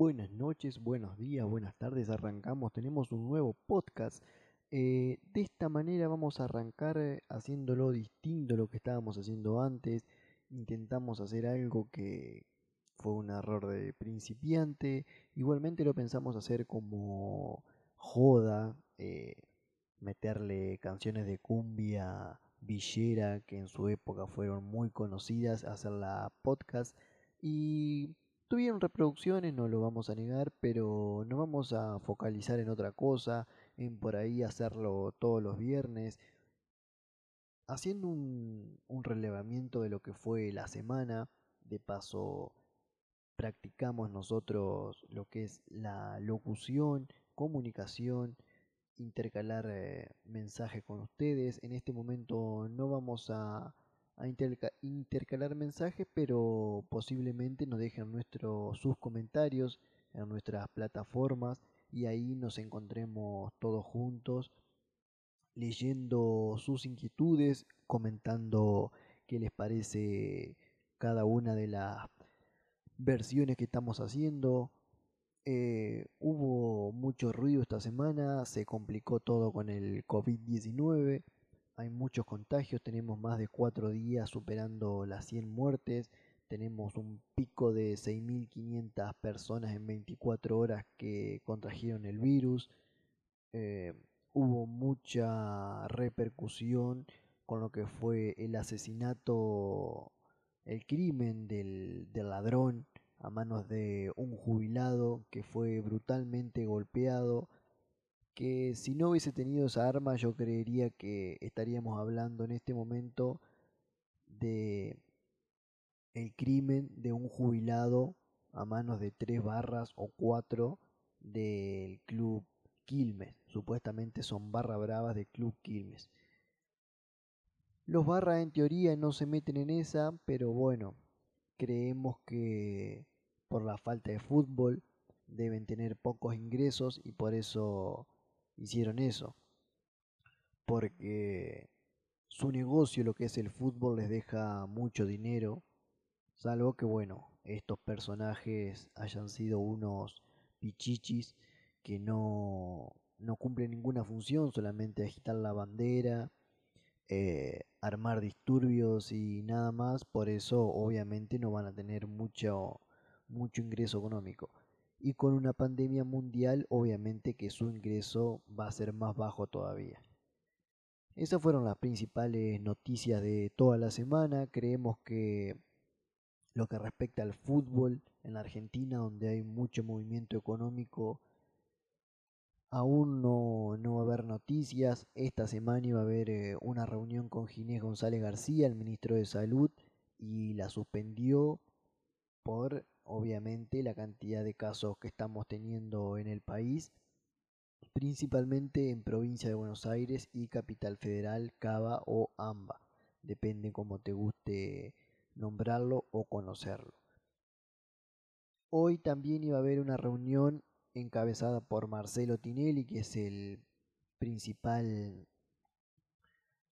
Buenas noches, buenos días, buenas tardes. Arrancamos, tenemos un nuevo podcast. Eh, de esta manera vamos a arrancar eh, haciéndolo distinto a lo que estábamos haciendo antes. Intentamos hacer algo que fue un error de principiante. Igualmente lo pensamos hacer como joda, eh, meterle canciones de cumbia villera que en su época fueron muy conocidas, hacer la podcast y tuvieron reproducciones, no lo vamos a negar, pero no vamos a focalizar en otra cosa, en por ahí hacerlo todos los viernes, haciendo un, un relevamiento de lo que fue la semana, de paso practicamos nosotros lo que es la locución, comunicación, intercalar eh, mensajes con ustedes. En este momento no vamos a, a intercalar mensajes, pero posiblemente nos dejen nuestros sus comentarios en nuestras plataformas y ahí nos encontremos todos juntos leyendo sus inquietudes, comentando qué les parece cada una de las versiones que estamos haciendo. Eh, hubo mucho ruido esta semana, se complicó todo con el COVID-19, hay muchos contagios, tenemos más de cuatro días superando las 100 muertes, tenemos un pico de 6.500 personas en 24 horas que contrajeron el virus, eh, hubo mucha repercusión con lo que fue el asesinato, el crimen del, del ladrón a manos de un jubilado que fue brutalmente golpeado, que si no hubiese tenido esa arma yo creería que estaríamos hablando en este momento de el crimen de un jubilado a manos de tres barras o cuatro del club Quilmes. Supuestamente son barra bravas del club Quilmes. Los barras en teoría no se meten en esa, pero bueno, creemos que por la falta de fútbol, deben tener pocos ingresos y por eso hicieron eso. Porque su negocio, lo que es el fútbol, les deja mucho dinero, salvo que bueno, estos personajes hayan sido unos pichichis que no, no cumplen ninguna función, solamente agitar la bandera, eh, armar disturbios y nada más, por eso obviamente no van a tener mucho mucho ingreso económico. Y con una pandemia mundial, obviamente que su ingreso va a ser más bajo todavía. Esas fueron las principales noticias de toda la semana. Creemos que lo que respecta al fútbol en la Argentina, donde hay mucho movimiento económico, aún no, no va a haber noticias. Esta semana iba a haber eh, una reunión con Ginés González García, el ministro de Salud, y la suspendió por obviamente la cantidad de casos que estamos teniendo en el país, principalmente en provincia de Buenos Aires y capital federal, Cava o Amba, depende cómo te guste nombrarlo o conocerlo. Hoy también iba a haber una reunión encabezada por Marcelo Tinelli, que es el principal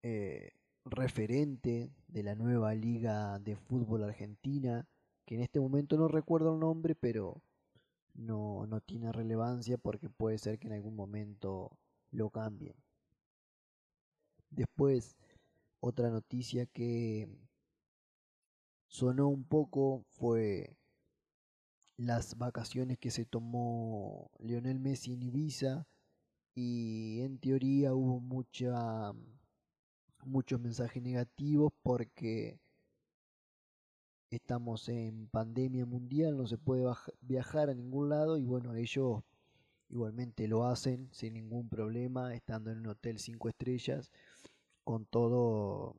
eh, referente de la nueva liga de fútbol argentina, que en este momento no recuerdo el nombre, pero no, no tiene relevancia porque puede ser que en algún momento lo cambien. Después, otra noticia que sonó un poco fue las vacaciones que se tomó Lionel Messi en Ibiza y en teoría hubo mucha muchos mensajes negativos porque estamos en pandemia mundial, no se puede viajar a ningún lado y bueno, ellos igualmente lo hacen sin ningún problema, estando en un hotel 5 estrellas, con todo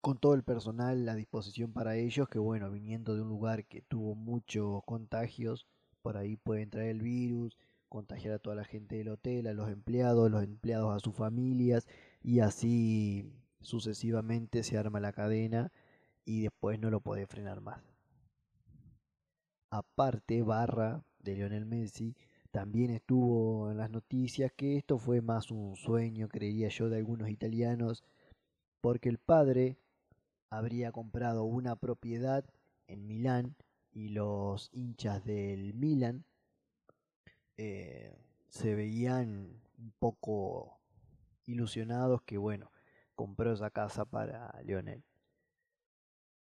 con todo el personal a disposición para ellos, que bueno, viniendo de un lugar que tuvo muchos contagios, por ahí puede entrar el virus, contagiar a toda la gente del hotel, a los empleados, los empleados a sus familias y así sucesivamente se arma la cadena y después no lo puede frenar más. Aparte, Barra de Lionel Messi también estuvo en las noticias que esto fue más un sueño, creería yo, de algunos italianos, porque el padre habría comprado una propiedad en Milán y los hinchas del Milan eh, se veían un poco ilusionados que bueno, compró esa casa para Lionel.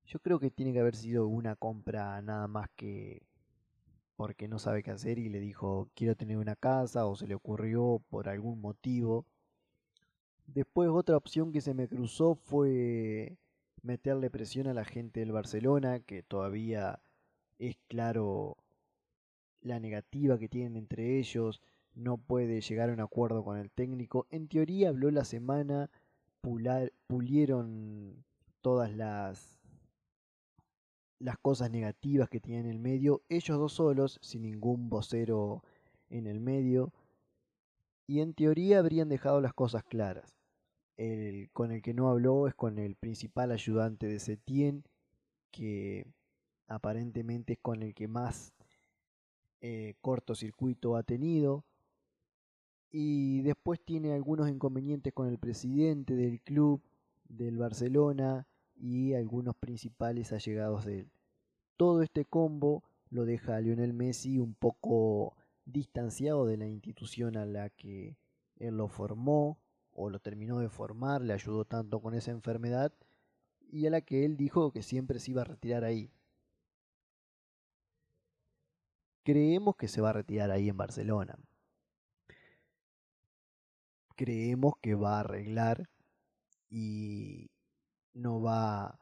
Yo creo que tiene que haber sido una compra nada más que porque no sabe qué hacer y le dijo quiero tener una casa o se le ocurrió por algún motivo. Después otra opción que se me cruzó fue meterle presión a la gente del Barcelona, que todavía es claro la negativa que tienen entre ellos, no puede llegar a un acuerdo con el técnico. En teoría habló la semana, pulieron todas las las cosas negativas que tienen en el medio, ellos dos solos, sin ningún vocero en el medio, y en teoría habrían dejado las cosas claras. El con el que no habló es con el principal ayudante de Setien, que aparentemente es con el que más eh, cortocircuito ha tenido. Y después tiene algunos inconvenientes con el presidente del club, del Barcelona, y algunos principales allegados de él. Todo este combo lo deja a Lionel Messi un poco distanciado de la institución a la que él lo formó o lo terminó de formar, le ayudó tanto con esa enfermedad y a la que él dijo que siempre se iba a retirar ahí. Creemos que se va a retirar ahí en Barcelona. Creemos que va a arreglar y no va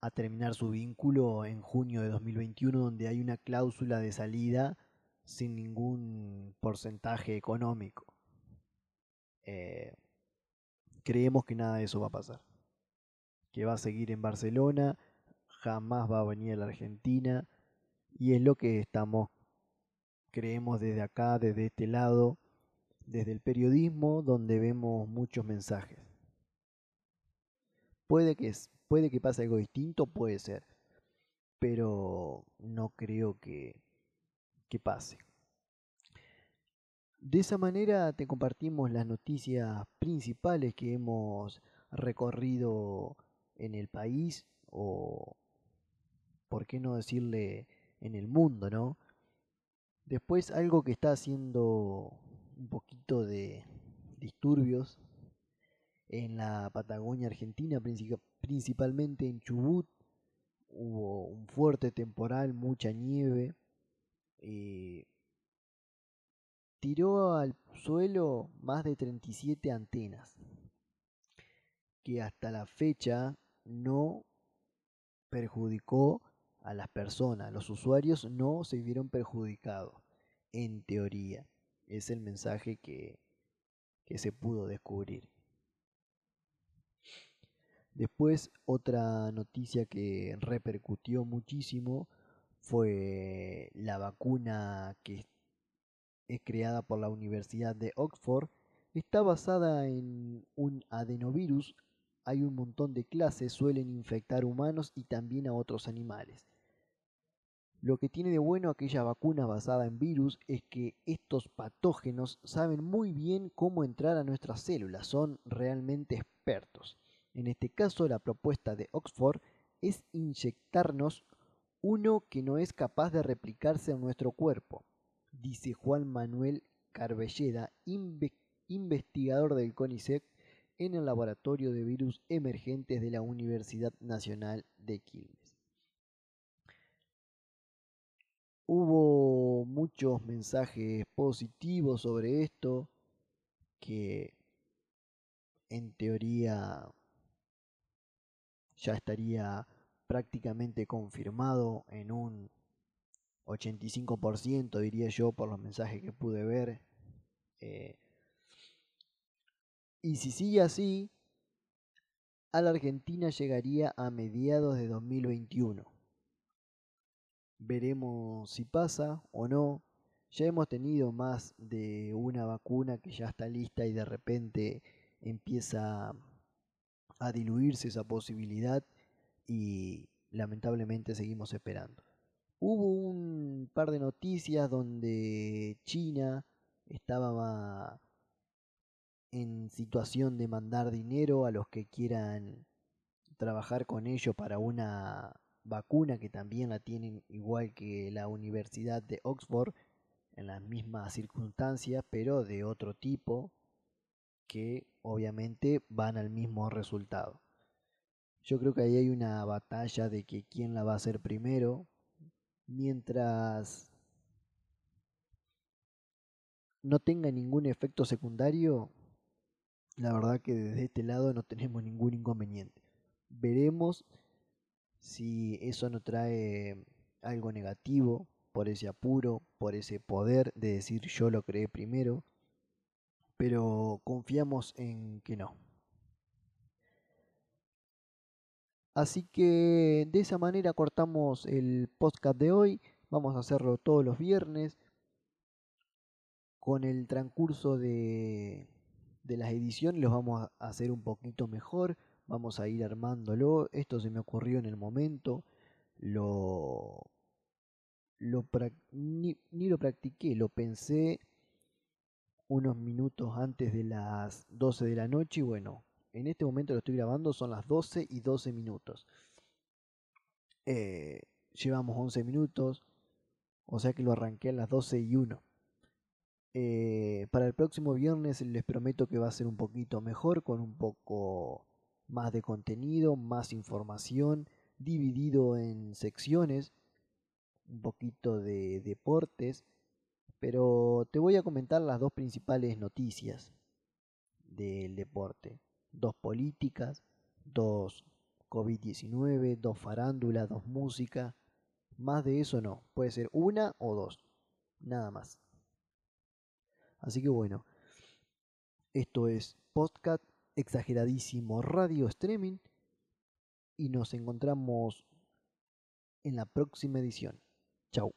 a terminar su vínculo en junio de 2021 donde hay una cláusula de salida sin ningún porcentaje económico. Eh, creemos que nada de eso va a pasar. Que va a seguir en Barcelona, jamás va a venir a la Argentina y es lo que estamos, creemos desde acá, desde este lado, desde el periodismo donde vemos muchos mensajes. Puede que, puede que pase algo distinto, puede ser, pero no creo que, que pase. De esa manera te compartimos las noticias principales que hemos recorrido en el país o, por qué no decirle, en el mundo, ¿no? Después algo que está haciendo un poquito de disturbios en la Patagonia Argentina, principalmente en Chubut. Hubo un fuerte temporal, mucha nieve. Eh, tiró al suelo más de 37 antenas, que hasta la fecha no perjudicó a las personas. Los usuarios no se vieron perjudicados, en teoría. Es el mensaje que, que se pudo descubrir. Después otra noticia que repercutió muchísimo fue la vacuna que es creada por la Universidad de Oxford. Está basada en un adenovirus. Hay un montón de clases, suelen infectar humanos y también a otros animales. Lo que tiene de bueno aquella vacuna basada en virus es que estos patógenos saben muy bien cómo entrar a nuestras células, son realmente expertos. En este caso, la propuesta de Oxford es inyectarnos uno que no es capaz de replicarse en nuestro cuerpo, dice Juan Manuel Carbelleda, investigador del CONICET en el Laboratorio de Virus Emergentes de la Universidad Nacional de Quilmes. Hubo muchos mensajes positivos sobre esto que en teoría ya estaría prácticamente confirmado en un 85%, diría yo, por los mensajes que pude ver. Eh, y si sigue así, a la Argentina llegaría a mediados de 2021. Veremos si pasa o no. Ya hemos tenido más de una vacuna que ya está lista y de repente empieza a diluirse esa posibilidad y lamentablemente seguimos esperando. Hubo un par de noticias donde China estaba en situación de mandar dinero a los que quieran trabajar con ello para una vacuna que también la tienen igual que la Universidad de Oxford en las mismas circunstancias, pero de otro tipo que obviamente van al mismo resultado. Yo creo que ahí hay una batalla de que quién la va a hacer primero, mientras no tenga ningún efecto secundario, la verdad que desde este lado no tenemos ningún inconveniente. Veremos si eso no trae algo negativo por ese apuro, por ese poder de decir yo lo creé primero, pero confiamos en que no. Así que de esa manera cortamos el podcast de hoy. Vamos a hacerlo todos los viernes. Con el transcurso de, de las ediciones los vamos a hacer un poquito mejor. Vamos a ir armándolo. Esto se me ocurrió en el momento. Lo, lo ni, lo practiqué, lo pensé unos minutos antes de las 12 de la noche y bueno, en este momento lo estoy grabando, son las 12 y 12 minutos. Eh, llevamos 11 minutos, o sea que lo arranqué a las 12 y 1. Eh, para el próximo viernes les prometo que va a ser un poquito mejor, con un poco más de contenido, más información, dividido en secciones, un poquito de deportes, pero te voy a comentar las dos principales noticias del deporte dos políticas, dos COVID-19, dos farándulas, dos música. Más de eso no, puede ser una o dos, nada más. Así que bueno, esto es podcast exageradísimo radio streaming y nos encontramos en la próxima edición. Chau.